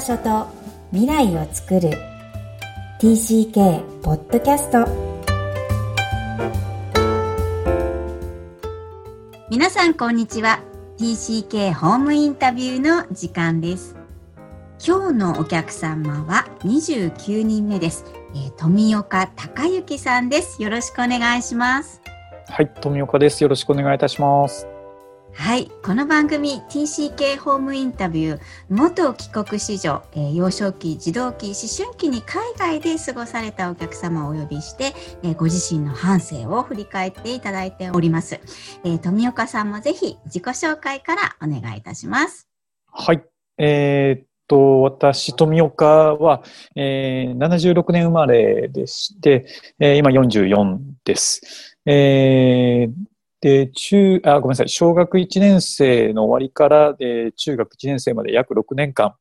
場所と未来を作る。TCK ポッドキャスト皆さんこんにちは。TCK ホームインタビューの時間です。今日のお客様は29人目です、えー、富岡隆之さんです。よろしくお願いします。はい富岡です。よろしくお願いいたしますはい。この番組 TCK ホームインタビュー元帰国子女、えー、幼少期、児童期、思春期に海外で過ごされたお客様をお呼びして、えー、ご自身の半生を振り返っていただいております。えー、富岡さんもぜひ自己紹介からお願いいたします。はい。えー、っと、私、富岡は、えー、76年生まれでして、えー、今44です。えー、で、中、あ、ごめんなさい、小学1年生の終わりから、えー、中学1年生まで約6年間、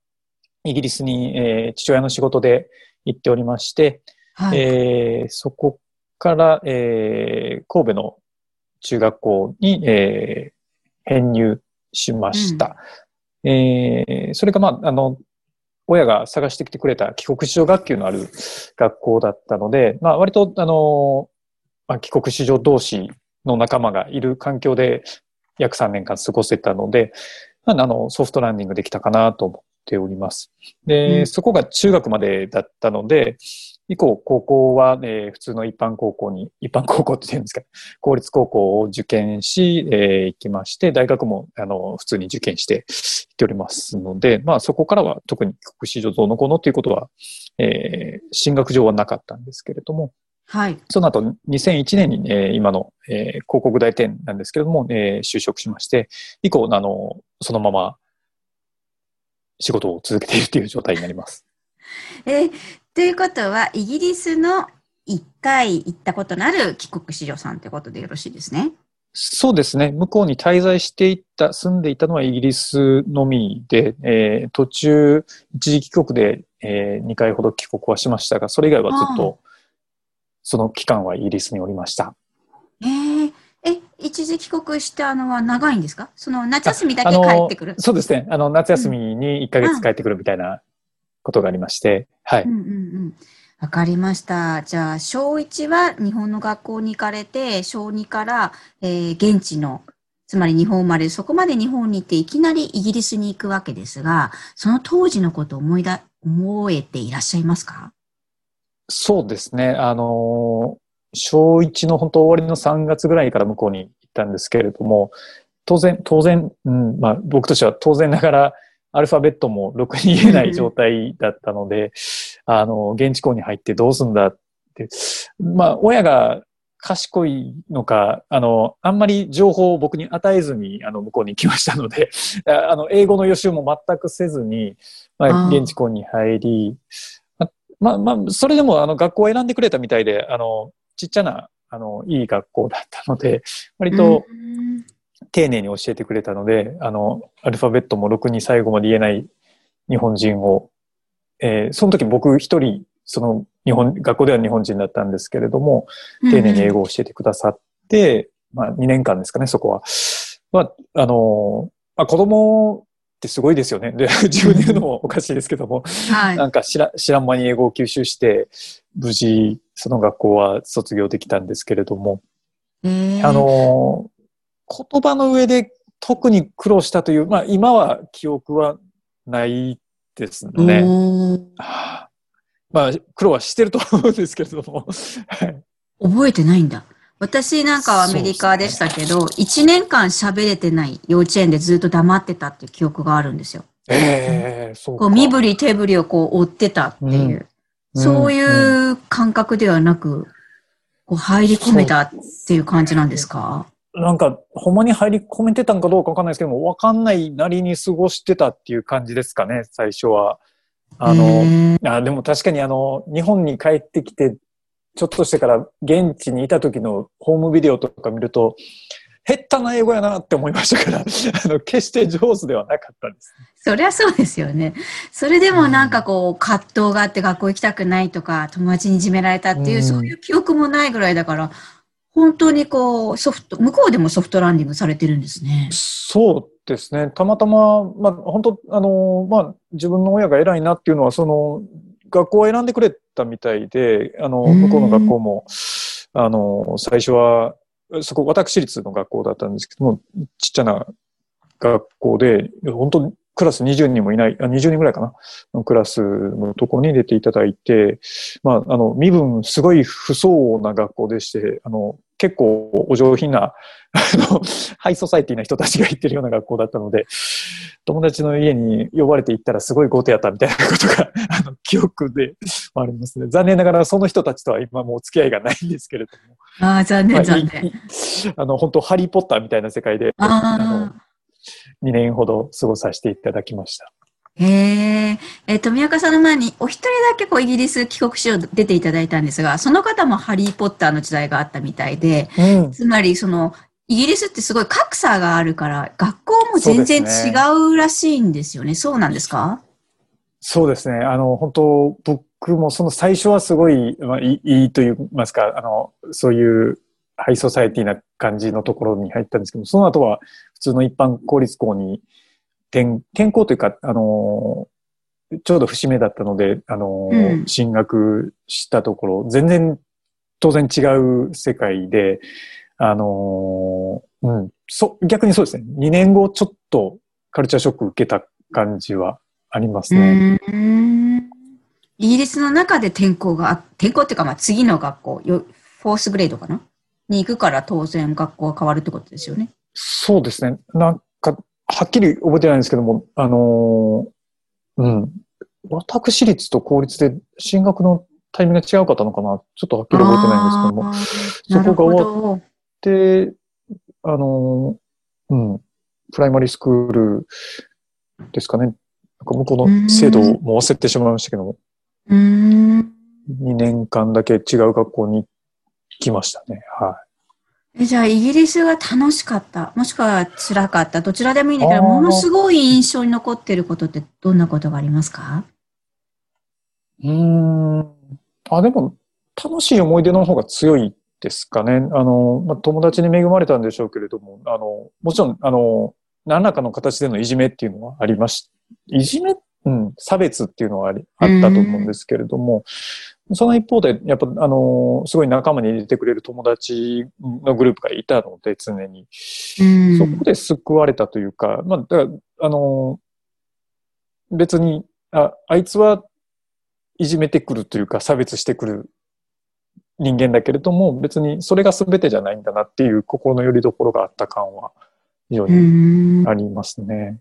イギリスに、えー、父親の仕事で行っておりまして、はい、えー、そこから、えー、神戸の中学校に、えー、編入しました。うん、えー、それが、まあ、あの、親が探してきてくれた帰国子女学級のある学校だったので、まあ、割と、あの、まあ、帰国子女同士の仲間がいる環境で約3年間過ごせたので、あの、ソフトランディングできたかなと思っております。で、うん、そこが中学までだったので、以降、高校は、えー、普通の一般高校に、一般高校って言うんですか、公立高校を受験し、えー、行きまして、大学も、あの、普通に受験して行っておりますので、まあ、そこからは特に国史上どうのこうのということは、えー、進学上はなかったんですけれども、はい。その後、2001年に、えー、今の、えー、広告代理店なんですけれども、えー、就職しまして、以降、あの、そのまま仕事を続けているという状態になります。えー、ということは、イギリスの1回行ったことのある帰国子女さんということでよろしいですね。そうですね。向こうに滞在していた、住んでいたのはイギリスのみで、えー、途中、一時帰国で、えー、2回ほど帰国はしましたが、それ以外はずっとその期間はイギリスにおりました。えー、え、一時帰国したのは長いんですか？その夏休みだけ帰ってくる？そうですね。あの、夏休みに1ヶ月帰ってくるみたいなことがありまして、はい。うんうんうんわかりました。じゃあ、小1は日本の学校に行かれて、小2から、えー、現地の、つまり日本生まれ、そこまで日本に行っていきなりイギリスに行くわけですが、その当時のことを思いだ、思えていらっしゃいますか？そうですね。あの、小1の本当終わりの3月ぐらいから向こうに行ったんですけれども、当然、当然、うん、まあ僕としては当然ながら、アルファベットもろくに言えない状態だったので、あの、現地校に入ってどうすんだって、まあ親が賢いのか、あの、あんまり情報を僕に与えずに、あの、向こうに行きましたので、あの、英語の予習も全くせずに、まあ、現地校に入り、まあまあ、それでもあの学校を選んでくれたみたいで、あの、ちっちゃな、あの、いい学校だったので、割と丁寧に教えてくれたので、あの、アルファベットもろくに最後まで言えない日本人を、えー、その時僕一人、その日本、学校では日本人だったんですけれども、丁寧に英語を教えてくださって、まあ2年間ですかね、そこは。まあ、あの、まあ、子供ってすごいですよね。で、自分で言うのもおかしいですけども、はい、なんか知ら知らん間に英語を吸収して、無事、その学校は卒業できたんですけれども、あの、言葉の上で特に苦労したという、まあ今は記憶はないですね。まあ苦労はしてると思うんですけれども。覚えてないんだ。私なんかはアメリカでしたけど、一、ね、年間喋れてない幼稚園でずっと黙ってたっていう記憶があるんですよ。ええー、そうこう身振り手振りをこう追ってたっていう、うん、そういう感覚ではなく、こう入り込めたっていう感じなんですか？なんか、ほんまに入り込めてたんかどうかわかんないですけども、わかんないなりに過ごしてたっていう感じですかね、最初は。あの、あでも確かにあの、日本に帰ってきてちょっとしてから現地にいた時のホームビデオとか見ると、減ったな英語やなって思いましたから、あの、決して上手ではなかったです、そりゃそうですよね。それでもなんかこう、葛藤があって学校行きたくないとか、友達にいじめられたっていう、うん、そういう記憶もないぐらいだから、本当にこう、ソフト、向こうでもソフトランディングされてるんですね。そうですね。たまたま、まあ、本当あの、まあ、自分の親が偉いなっていうのは、その、学校を選んでくれたみたいで、あの、向こうの学校も、あの、最初は、そこ、私立の学校だったんですけども、ちっちゃな学校で、本当クラス20人もいない、あ20人ぐらいかな、のクラスのところに入れていただいて、まあ、あの、身分すごい不相応な学校でして、あの、結構お上品な、あの、ハイソサイティな人たちが行ってるような学校だったので、友達の家に呼ばれて行ったらすごい豪邸やったみたいなことが、あの、記憶でありますね。残念ながらその人たちとは今もう付き合いがないんですけれども。ああ、残念、残念。あの、本当ハリーポッターみたいな世界で、あの、2年ほど過ごさせていただきました。へえ。え富岡さんの前にお一人だけこうイギリス帰国しよう出ていただいたんですが、その方もハリーポッターの時代があったみたいで、うん、つまりその、イギリスってすごい格差があるから、学校も全然違うらしいんですよね。そう、ね,、なんですか？そうですね。あの、本当僕もその最初はすごい、まあ、いいと言いますか、あの、そういうハイソサイティな感じのところに入ったんですけど、その後は普通の一般公立校に転、転校というか、あの、ちょうど節目だったので、あの、うん、進学したところ、全然当然違う世界で、あの、うん、そ、逆にそうですね。2年後ちょっとカルチャーショック受けた感じはありますね。イギリスの中で転校が、転校っていうか、まあ次の学校、フォースグレードかな？に行くから当然学校が変わるってことですよね。そうですね。なんか、はっきり覚えてないんですけども、あのー、うん。私立と公立で進学のタイミングが違うかったのかなちょっとはっきり覚えてないんですけども、そこが終わって、あのー、うん、プライマリースクールですかね。なんか向こうの制度も忘れてしまいましたけども、2年間だけ違う学校に来ましたね。はい。じゃあ、イギリスが楽しかった、もしくは辛かった、どちらでもいいんだけど、ものすごい印象に残っていることってどんなことがありますか？うん。あ、でも、楽しい思い出の方が強いですかね。あの、まあ、友達に恵まれたんでしょうけれども、あの、もちろん、あの、何らかの形でのいじめっていうのはありまし、いじめ、うん、差別っていうのはありあったと思うんですけれども、その一方で、やっぱ、あの、すごい仲間に入れてくれる友達のグループがいたので、常に。そこで救われたというか、まあ、だから、あの、別に、あ、あいつはいじめてくるというか、差別してくる人間だけれども、別にそれが全てじゃないんだなっていう心の拠り所があった感は非常にありますね。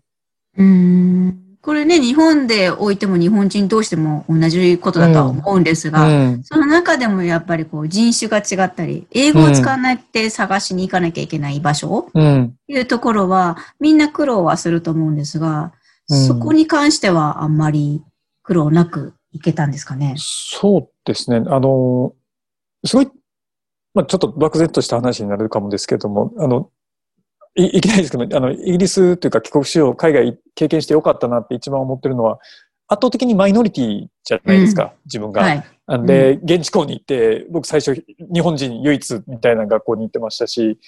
うんこれね、日本でおいても日本人同士でも同じことだとは思うんですが、うんうん、その中でもやっぱりこう人種が違ったり、英語を使わないって探しに行かなきゃいけない場所、うん、いうところは、みんな苦労はすると思うんですが、そこに関してはあんまり苦労なくいけたんですかね？そうですね。あの、すごい、まあ、ちょっと漠然とした話になるかもですけれども、あの、いいきなりですけど、あの、イギリスというか帰国しよう、海外経験してよかったなって一番思ってるのは、圧倒的にマイノリティじゃないですか、うん、自分が。はい、で、うん、現地校に行って、僕最初、日本人唯一みたいな学校に行ってましたし、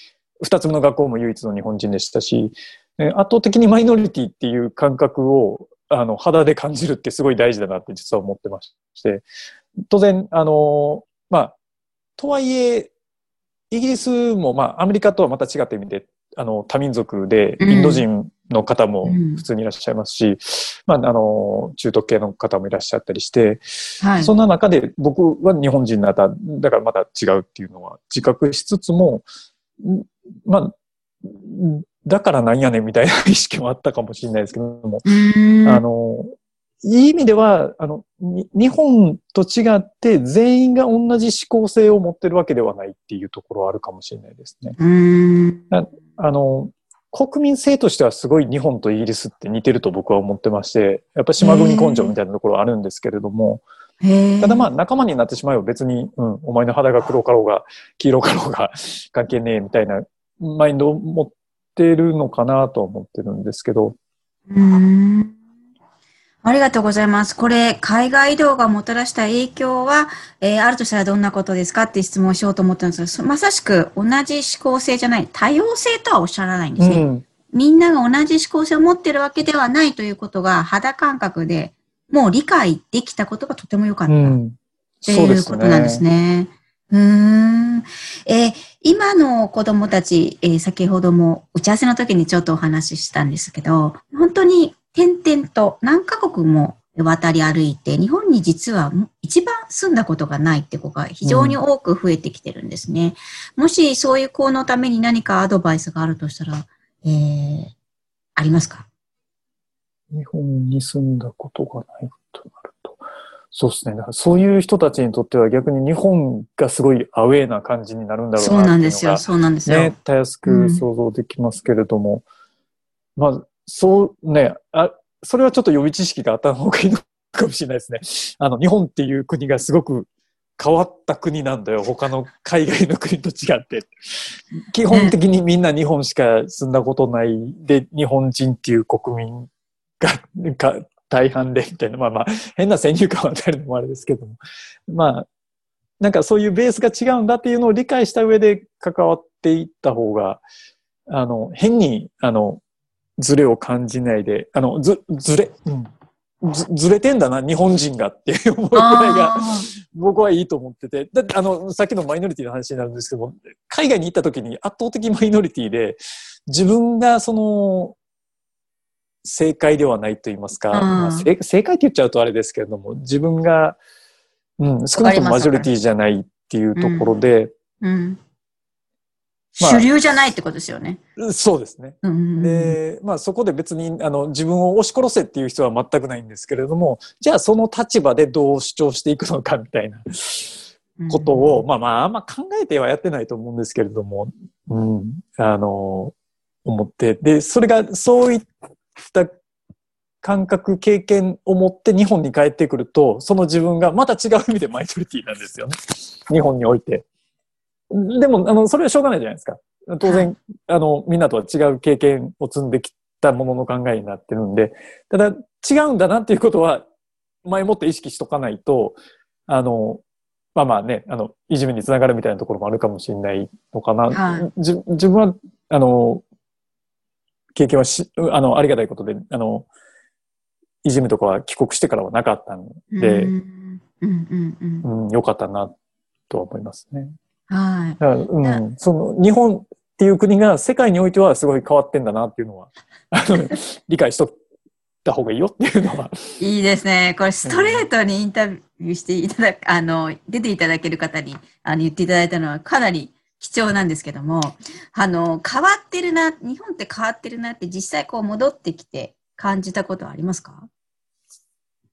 二つ目の学校も唯一の日本人でしたし、圧倒的にマイノリティっていう感覚を、あの、肌で感じるってすごい大事だなって実は思ってまして、当然、あの、まあ、とはいえ、イギリスも、まあ、アメリカとはまた違った意味で、あの、多民族で、インド人の方も普通にいらっしゃいますし、うん、まあ、あの、中東系の方もいらっしゃったりして、はい、そんな中で僕は日本人になった、だからまた違うっていうのは自覚しつつも、まあ、だからなんやねんみたいな意識もあったかもしれないですけども、あの、いい意味では、あの、日本と違って全員が同じ思考性を持ってるわけではないっていうところはあるかもしれないですね。あの、国民性としてはすごい日本とイギリスって似てると僕は思ってまして、やっぱ島国根性みたいなところはあるんですけれども、ただまあ仲間になってしまえば別に、うん、お前の肌が黒かろうが黄色かろうが関係ねえみたいなマインドを持ってるのかなと思ってるんですけど。うんありがとうございます。これ、海外移動がもたらした影響は、えー、あるとしたらどんなことですかって質問をしようと思ったんですが、まさしく同じ思考性じゃない、多様性とはおっしゃらないんですね。うん、みんなが同じ思考性を持ってるわけではないということが肌感覚でもう理解できたことがとても良かった。うんっていうことなんですね。うーん。えー、今の子供たち、えー、先ほども打ち合わせの時にちょっとお話ししたんですけど、本当に点々と何カ国も渡り歩いて、日本に実は一番住んだことがないって子が非常に多く増えてきてるんですね。うん、もしそういう子のために何かアドバイスがあるとしたら、えー、ありますか？日本に住んだことがないとなると。そうですね。だからそういう人たちにとっては逆に日本がすごいアウェーな感じになるんだろうなそうなんですよ。そうなんですよ。ね、たやすく想像できますけれども。うん、まあ、そうね、あ、それはちょっと予備知識があった方がいいのかもしれないですね。あの、日本っていう国がすごく変わった国なんだよ。他の海外の国と違って。基本的にみんな日本しか住んだことないで、日本人っていう国民が、大半でみたいな、まあまあ、変な先入観を与えるのもあれですけども。まあ、なんかそういうベースが違うんだっていうのを理解した上で関わっていった方が、あの、変に、あの、ズレを感じないで、あの、ず、ずれ、うん、ず、ずれてんだな、日本人がって思うぐらいが、僕はいいと思ってて。だって、あの、さっきのマイノリティの話になるんですけども、海外に行った時に圧倒的マイノリティで、自分がその、正解ではないと言いますか、まあ、正解って言っちゃうとあれですけれども、自分が、うん、少なくともマジョリティじゃないっていうところで、うん、うんまあ、主流じゃないってことですよね。そうですね。で、まあそこで別にあの自分を押し殺せっていう人は全くないんですけれども、じゃあその立場でどう主張していくのかみたいなことを、うん、まあまああんま考えてはやってないと思うんですけれども、うん、あの、思って、で、それがそういった感覚、経験を持って日本に帰ってくると、その自分がまた違う意味でマイノリティなんですよね。日本において。でも、あの、それはしょうがないじゃないですか。当然、あの、みんなとは違う経験を積んできたものの考えになってるんで、ただ、違うんだなっていうことは、前もって意識しとかないと、あの、まあまあね、あの、いじめにつながるみたいなところもあるかもしれないのかな。はい、自分は、あの、経験はし、あの、ありがたいことで、あの、いじめとかは帰国してからはなかったんで、うん、うんうん、よかったなとは思いますね。はい。うん、その日本っていう国が世界においてはすごい変わってんだなっていうのは、理解しとった方がいいよっていうのは。いいですね。これストレートにインタビューしていただく、あの、出ていただける方にあの言っていただいたのはかなり貴重なんですけども、あの、変わってるな、日本って変わってるなって実際こう戻ってきて感じたことはありますか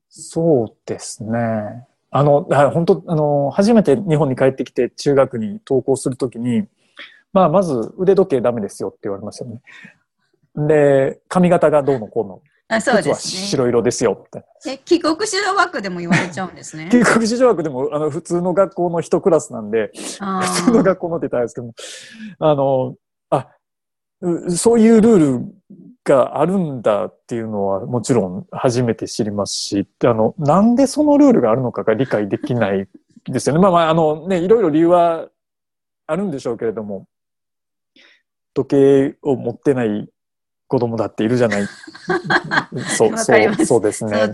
そうですね。あの、本当、あの、初めて日本に帰ってきて中学に登校するときに、まあ、まず腕時計ダメですよって言われましたよね。で、髪型がどうのこうの。あそうです、ね、は白色ですよえ、帰国子女枠でも言われちゃうんですね。帰国子女枠でも、あの、普通の学校の一クラスなんで、普通の学校のって言ったらですけども、あの、あ、そういうルールがあるんだっていうのはもちろん初めて知りますし、あの、なんでそのルールがあるのかが理解できないですよね。まあまあ、あのね、いろいろ理由はあるんでしょうけれども、時計を持ってない子供だっているじゃない。そう、そう、そうですね。はい、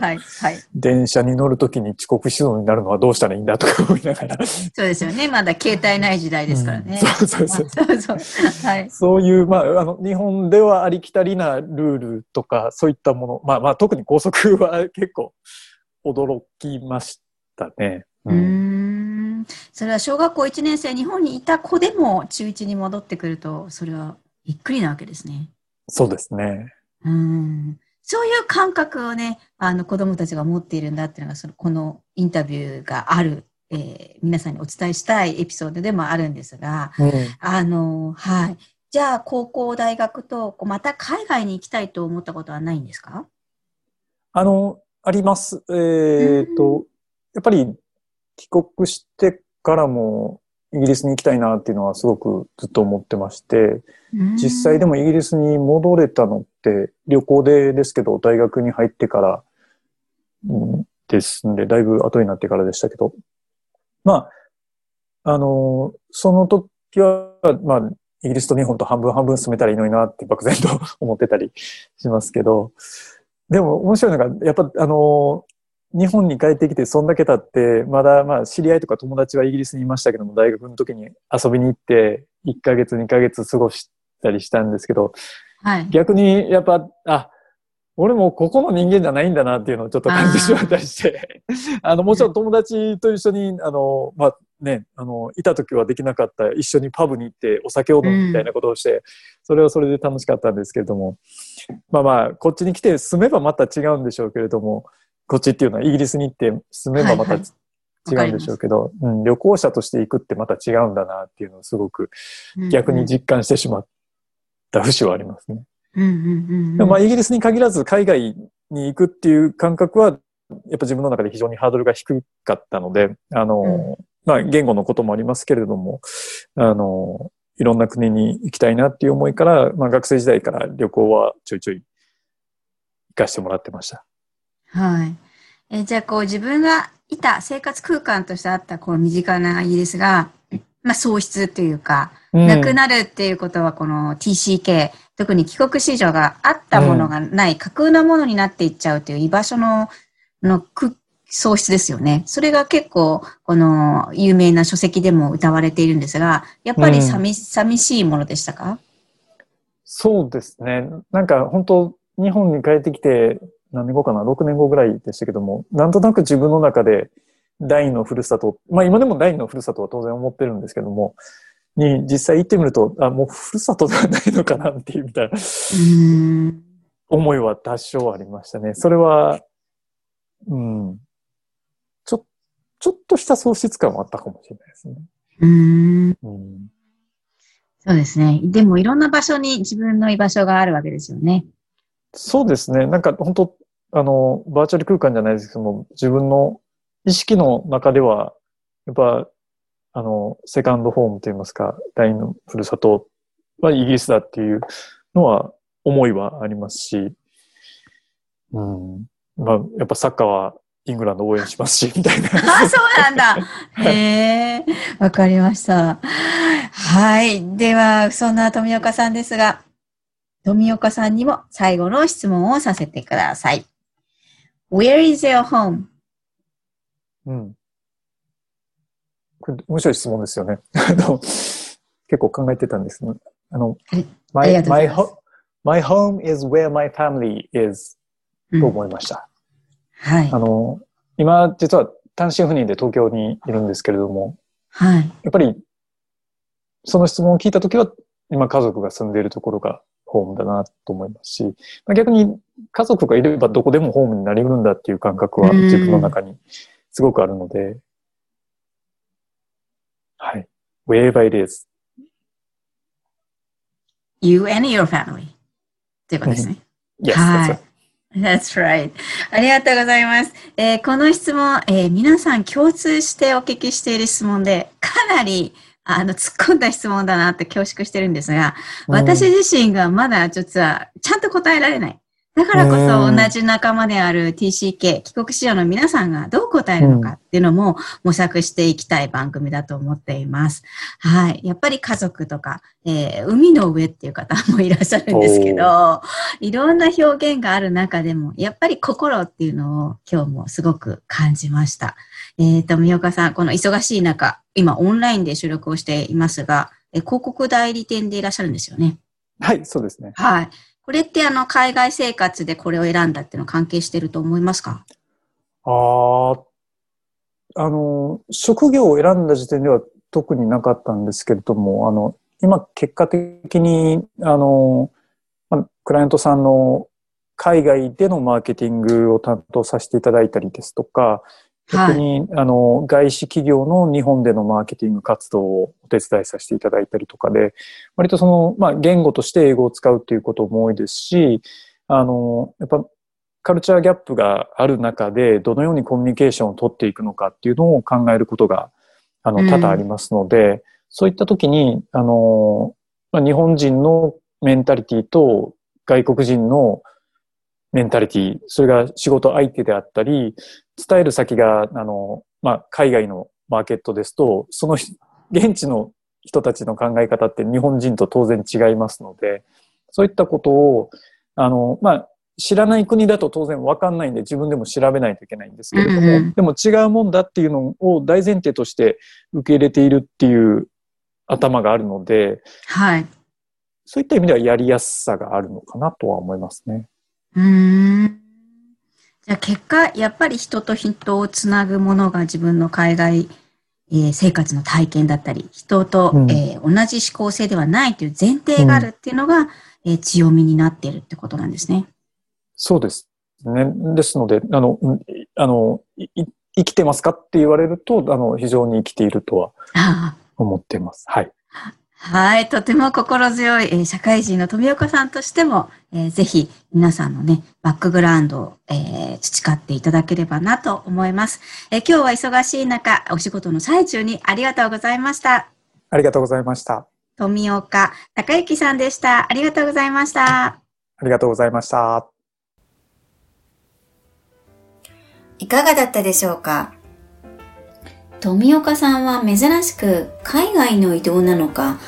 はい。電車に乗るときに遅刻しそうになるのはどうしたらいいんだとか思いながら。そうですよね。まだ携帯ない時代ですからね。うん、そうそうそう。そうそうはい、そういう、まあ、あの、日本ではありきたりなルールとか、そういったもの、まあまあ、特に高速は結構驚きましたね。うん。それは小学校1年生、日本にいた子でも中1に戻ってくると、それはびっくりなわけですね。そうですね。うん。そういう感覚をね、あの子供たちが持っているんだっていうのが、その、このインタビューがある、えー、皆さんにお伝えしたいエピソードでもあるんですが、うん、あの、はい。じゃあ、高校、大学と、また海外に行きたいと思ったことはないんですか？あの、あります。えー、っと、うん、やっぱり帰国してからも、イギリスに行きたいなっていうのはすごくずっと思ってまして、実際でもイギリスに戻れたのって旅行でですけど、大学に入ってから、うん、ですんで、だいぶ後になってからでしたけど、まあ、あの、その時は、まあ、イギリスと日本と半分半分進めたらいいのになって漠然と 思ってたりしますけど、でも面白いのが、やっぱあの、日本に帰ってきてそんだけ経って、まだまあ知り合いとか友達はイギリスにいましたけども、大学の時に遊びに行って、1ヶ月2ヶ月過ごしたりしたんですけど、はい、逆にやっぱ、あ、俺もここの人間じゃないんだなっていうのをちょっと感じてしまったりして、あの、もちろん友達と一緒に、あの、まあ、ね、あの、いた時はできなかった、一緒にパブに行ってお酒を飲むみたいなことをして、うん、それはそれで楽しかったんですけれども、まあまあ、こっちに来て住めばまた違うんでしょうけれども、こっちっていうのはイギリスに行って住めばまた、違うんでしょうけど、うん、旅行者として行くってまた違うんだなっていうのをすごく逆に実感してしまった節はありますね。まあ、イギリスに限らず海外に行くっていう感覚は、やっぱ自分の中で非常にハードルが低かったので、あの、うん、まあ、言語のこともありますけれども、あの、いろんな国に行きたいなっていう思いから、まあ、学生時代から旅行はちょいちょい行かしてもらってました。はい。えじゃあ、こう、自分がいた生活空間としてあった、こう、身近なイギリスが、まあ、喪失というか、うん、なくなるっていうことは、この TCK、特に帰国子女があったものがない、架空なものになっていっちゃうという居場所の、の喪失ですよね。それが結構、この有名な書籍でも歌われているんですが、やっぱり寂,、うん、寂しいものでしたか？そうですね。なんか本当、日本に帰ってきて何年後かな ?6 年後ぐらいでしたけども、なんとなく自分の中で第二のふるさと、まあ今でも第二のふるさとは当然思ってるんですけども、に実際行ってみると、あ、もうふるさとではないのかなっていうみたいな思いは多少ありましたね。それは、うん、ちょ、ちょっとした喪失感はあったかもしれないですね。うん,、うん。そうですね。でもいろんな場所に自分の居場所があるわけですよね。そうですね。なんか本当あの、バーチャル空間じゃないですけども、自分の意識の中では、やっぱあの、セカンドホームといいますか、第二のふるさとはイギリスだっていうのは思いはありますし、うん。まあ、やっぱサッカーはイングランド応援しますし、みたいな。あ、そうなんだ。へえ、わかりました。はい。では、そんな富岡さんですが、富岡さんにも最後の質問をさせてください。Where is your home? うん。面白い質問ですよね。結構考えてたんですあの、my, my, my home is where my family is、と思いました。はい。あの、今、実は単身赴任で東京にいるんですけれども、はい。やっぱり、その質問を聞いたときは、今家族が住んでいるところがホームだなと思いますし、逆に家族がいればどこでもホームになりうるんだっていう感覚は自分の中にすごくあるので、はい。wherever it is. You and your family. ということですね。yes, はい。That's right. ありがとうございます。えー、この質問、えー、皆さん共通してお聞きしている質問で、かなりあの、突っ込んだ質問だなって恐縮してるんですが、私自身がまだ実はちゃんと答えられない。だからこそ同じ仲間である TCK、帰国子女の皆さんがどう答えるのかっていうのも模索していきたい番組だと思っています。はい。やっぱり家族とか、えー、海の上っていう方もいらっしゃるんですけど、いろんな表現がある中でも、やっぱり心っていうのを今日もすごく感じました。えっ、ー、と、宮岡さん、この忙しい中、今オンラインで収録をしていますが、え広告代理店でいらっしゃるんですよね。はい、そうですね。はい。これってあの海外生活でこれを選んだっていうのは関係してると思いますか？ああ、あの、職業を選んだ時点では特になかったんですけれども、あの、今結果的に、あの、まクライアントさんの海外でのマーケティングを担当させていただいたりですとか、逆に、はい、あの、外資企業の日本でのマーケティング活動をお手伝いさせていただいたりとかで、割とその、まあ、言語として英語を使うっていうことも多いですし、あの、やっぱ、カルチャーギャップがある中で、どのようにコミュニケーションを取っていくのかっていうのを考えることが、あの、多々ありますので、うん、そういった時に、あの、まあ、日本人のメンタリティと外国人のメンタリティ、それが仕事相手であったり、伝える先が、あの、まあ、海外のマーケットですと、その現地の人たちの考え方って日本人と当然違いますので、そういったことを、あの、まあ、知らない国だと当然わかんないんで自分でも調べないといけないんですけれども、うんうん、でも違うもんだっていうのを大前提として受け入れているっていう頭があるので、はい。そういった意味ではやりやすさがあるのかなとは思いますね。うん。じゃあ結果、やっぱり人と人をつなぐものが自分の海外、えー、生活の体験だったり、人と、うん、えー、同じ思考性ではないという前提があるっていうのが、うん、えー、強みになっているってことなんですね。そうですね。ですので、あの、あの、生きてますかって言われると、あの、非常に生きているとは思っています。はい。はい。とても心強い、えー、社会人の富岡さんとしても、えー、ぜひ皆さんのね、バックグラウンドを、えー、培っていただければなと思います、えー。今日は忙しい中、お仕事の最中にありがとうございました。ありがとうございました。富岡隆之さんでした。ありがとうございました。ありがとうございました。いかがだったでしょうか？富岡さんは珍しく海外の移動なのか、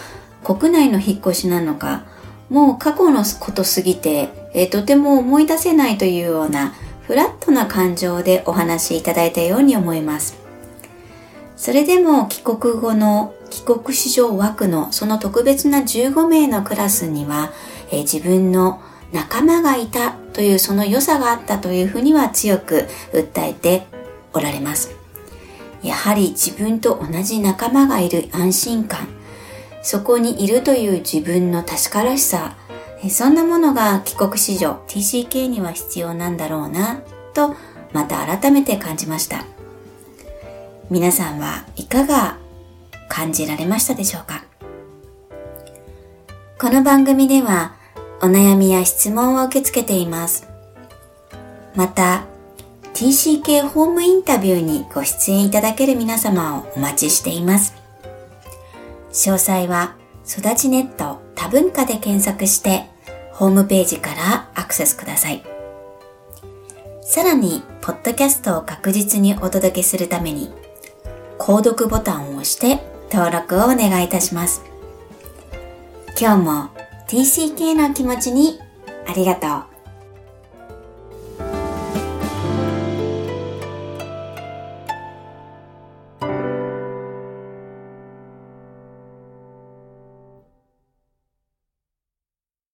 国内の引っ越しなのか、もう過去のことすぎて、えとても思い出せないというようなフラットな感情でお話しいただいたように思います。それでも帰国後の帰国子女枠のその特別な15名のクラスには、え自分の仲間がいたというその良さがあったというふうには強く訴えておられます。やはり自分と同じ仲間がいる安心感、そこにいるという自分の確からしさ、そんなものが帰国子女 TCK には必要なんだろうな、とまた改めて感じました。皆さんはいかが感じられましたでしょうか？この番組ではお悩みや質問を受け付けています。また、TCK ホームインタビューにご出演いただける皆様をお待ちしています。詳細は、育ちネット多文化で検索して、ホームページからアクセスください。さらに、ポッドキャストを確実にお届けするために、購読ボタンを押して登録をお願いいたします。今日も TCK の気持ちにありがとう。